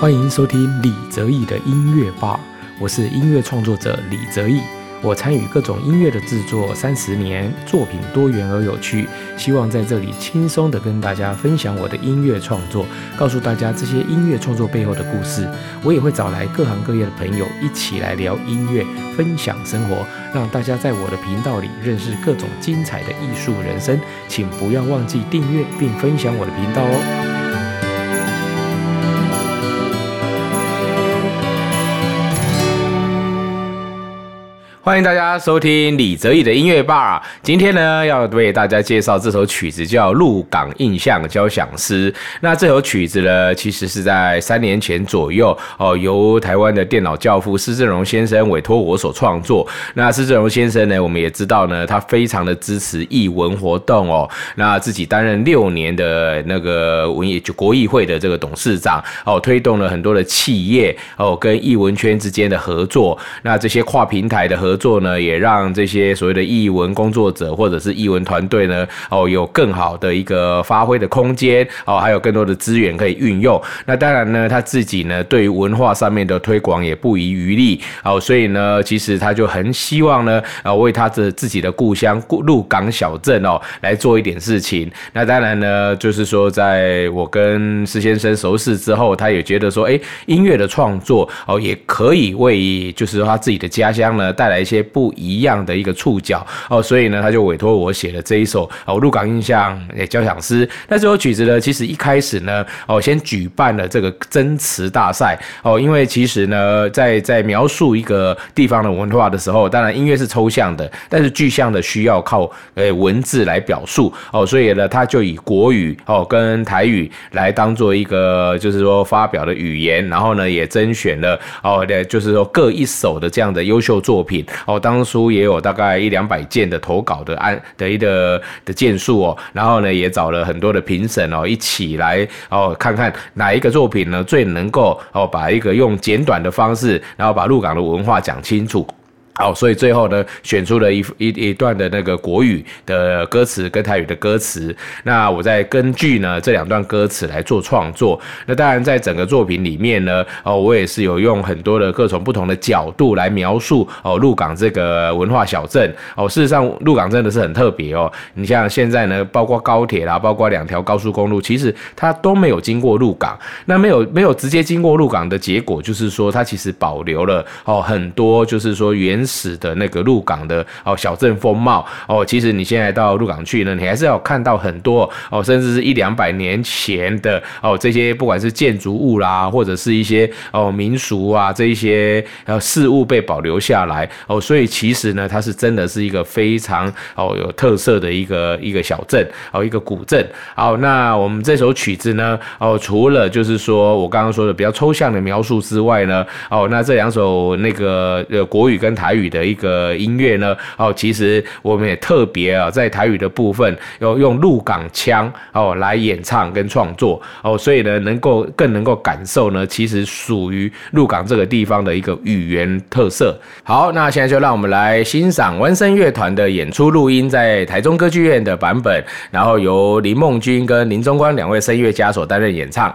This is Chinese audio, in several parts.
欢迎收听李泽义的音乐吧，我是音乐创作者李泽义。我参与各种音乐的制作三十年，作品多元而有趣，希望在这里轻松的跟大家分享我的音乐创作，告诉大家这些音乐创作背后的故事。我也会找来各行各业的朋友一起来聊音乐，分享生活，让大家在我的频道里认识各种精彩的艺术人生。请不要忘记订阅并分享我的频道哦。欢迎大家收听李泽义的音乐吧。今天呢，要为大家介绍这首曲子，叫《鹿港印象交响诗》。那这首曲子呢，其实是在三年前左右哦，由台湾的电脑教父施正荣先生委托我所创作。那施正荣先生呢，我们也知道呢，他非常的支持艺文活动哦。那自己担任六年的那个文艺就国艺会的这个董事长哦，推动了很多的企业哦跟艺文圈之间的合作。那这些跨平台的合合作呢，也让这些所谓的译文工作者或者是译文团队呢，哦，有更好的一个发挥的空间，哦，还有更多的资源可以运用。那当然呢，他自己呢，对于文化上面的推广也不遗余力，哦，所以呢，其实他就很希望呢，呃，为他的自己的故乡鹿港小镇哦，来做一点事情。那当然呢，就是说，在我跟施先生熟识之后，他也觉得说，哎，音乐的创作哦，也可以为就是他自己的家乡呢带来。些不一样的一个触角哦，所以呢，他就委托我写了这一首哦《鹿港印象》交响诗。那这首曲子呢，其实一开始呢，哦，先举办了这个真词大赛哦，因为其实呢，在在描述一个地方的文化的时候，当然音乐是抽象的，但是具象的需要靠呃文字来表述哦，所以呢，他就以国语哦跟台语来当做一个就是说发表的语言，然后呢，也甄选了哦的，就是说各一首的这样的优秀作品。哦，当初也有大概一两百件的投稿的案的一个的件数哦，然后呢，也找了很多的评审哦，一起来哦，看看哪一个作品呢最能够哦，把一个用简短的方式，然后把鹿港的文化讲清楚。好，所以最后呢，选出了一一一段的那个国语的歌词跟台语的歌词。那我再根据呢这两段歌词来做创作。那当然，在整个作品里面呢，哦，我也是有用很多的各种不同的角度来描述哦，鹿港这个文化小镇。哦，事实上，鹿港真的是很特别哦。你像现在呢，包括高铁啦，包括两条高速公路，其实它都没有经过鹿港。那没有没有直接经过鹿港的结果，就是说它其实保留了哦很多，就是说原。原始的那个鹿港的哦小镇风貌哦，其实你现在到鹿港去呢，你还是要看到很多哦，甚至是一两百年前的哦这些不管是建筑物啦，或者是一些哦民俗啊这一些呃事物被保留下来哦，所以其实呢，它是真的是一个非常哦有特色的一个一个小镇哦一个古镇。好，那我们这首曲子呢哦，除了就是说我刚刚说的比较抽象的描述之外呢哦，那这两首那个呃国语跟台台。语的一个音乐呢，哦，其实我们也特别啊，在台语的部分要用鹿港腔哦来演唱跟创作哦，所以呢，能够更能够感受呢，其实属于鹿港这个地方的一个语言特色。好，那现在就让我们来欣赏文声乐团的演出录音，在台中歌剧院的版本，然后由林梦君跟林中光两位声乐家所担任演唱。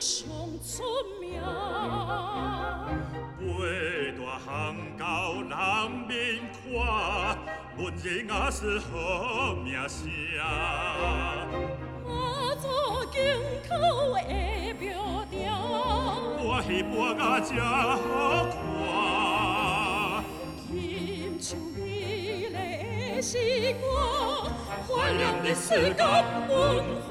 上出名。八大行到人民看，文人也是好名声。马祖金口的标调，我戏播啊真好看。金秋美丽的时光，怀念历史甲文化。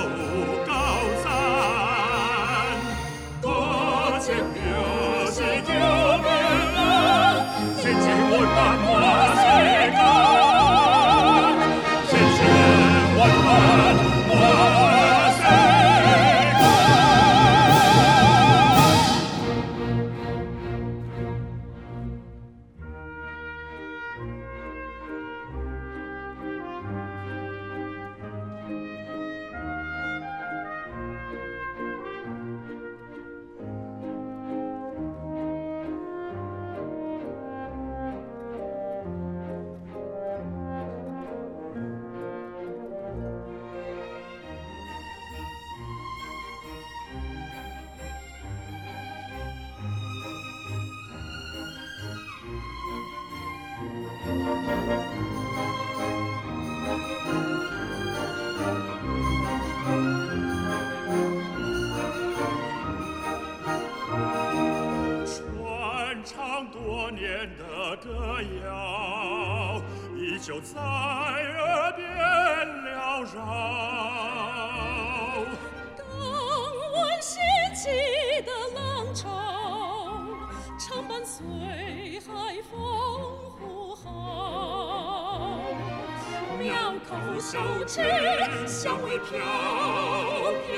谣，依旧在耳边缭绕。当晚掀起的浪潮，常伴随海风呼号。庙口手持香味飘飘，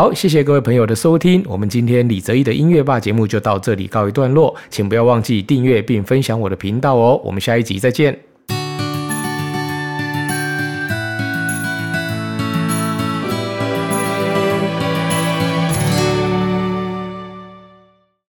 好，谢谢各位朋友的收听，我们今天李泽一的音乐吧节目就到这里告一段落，请不要忘记订阅并分享我的频道哦，我们下一集再见。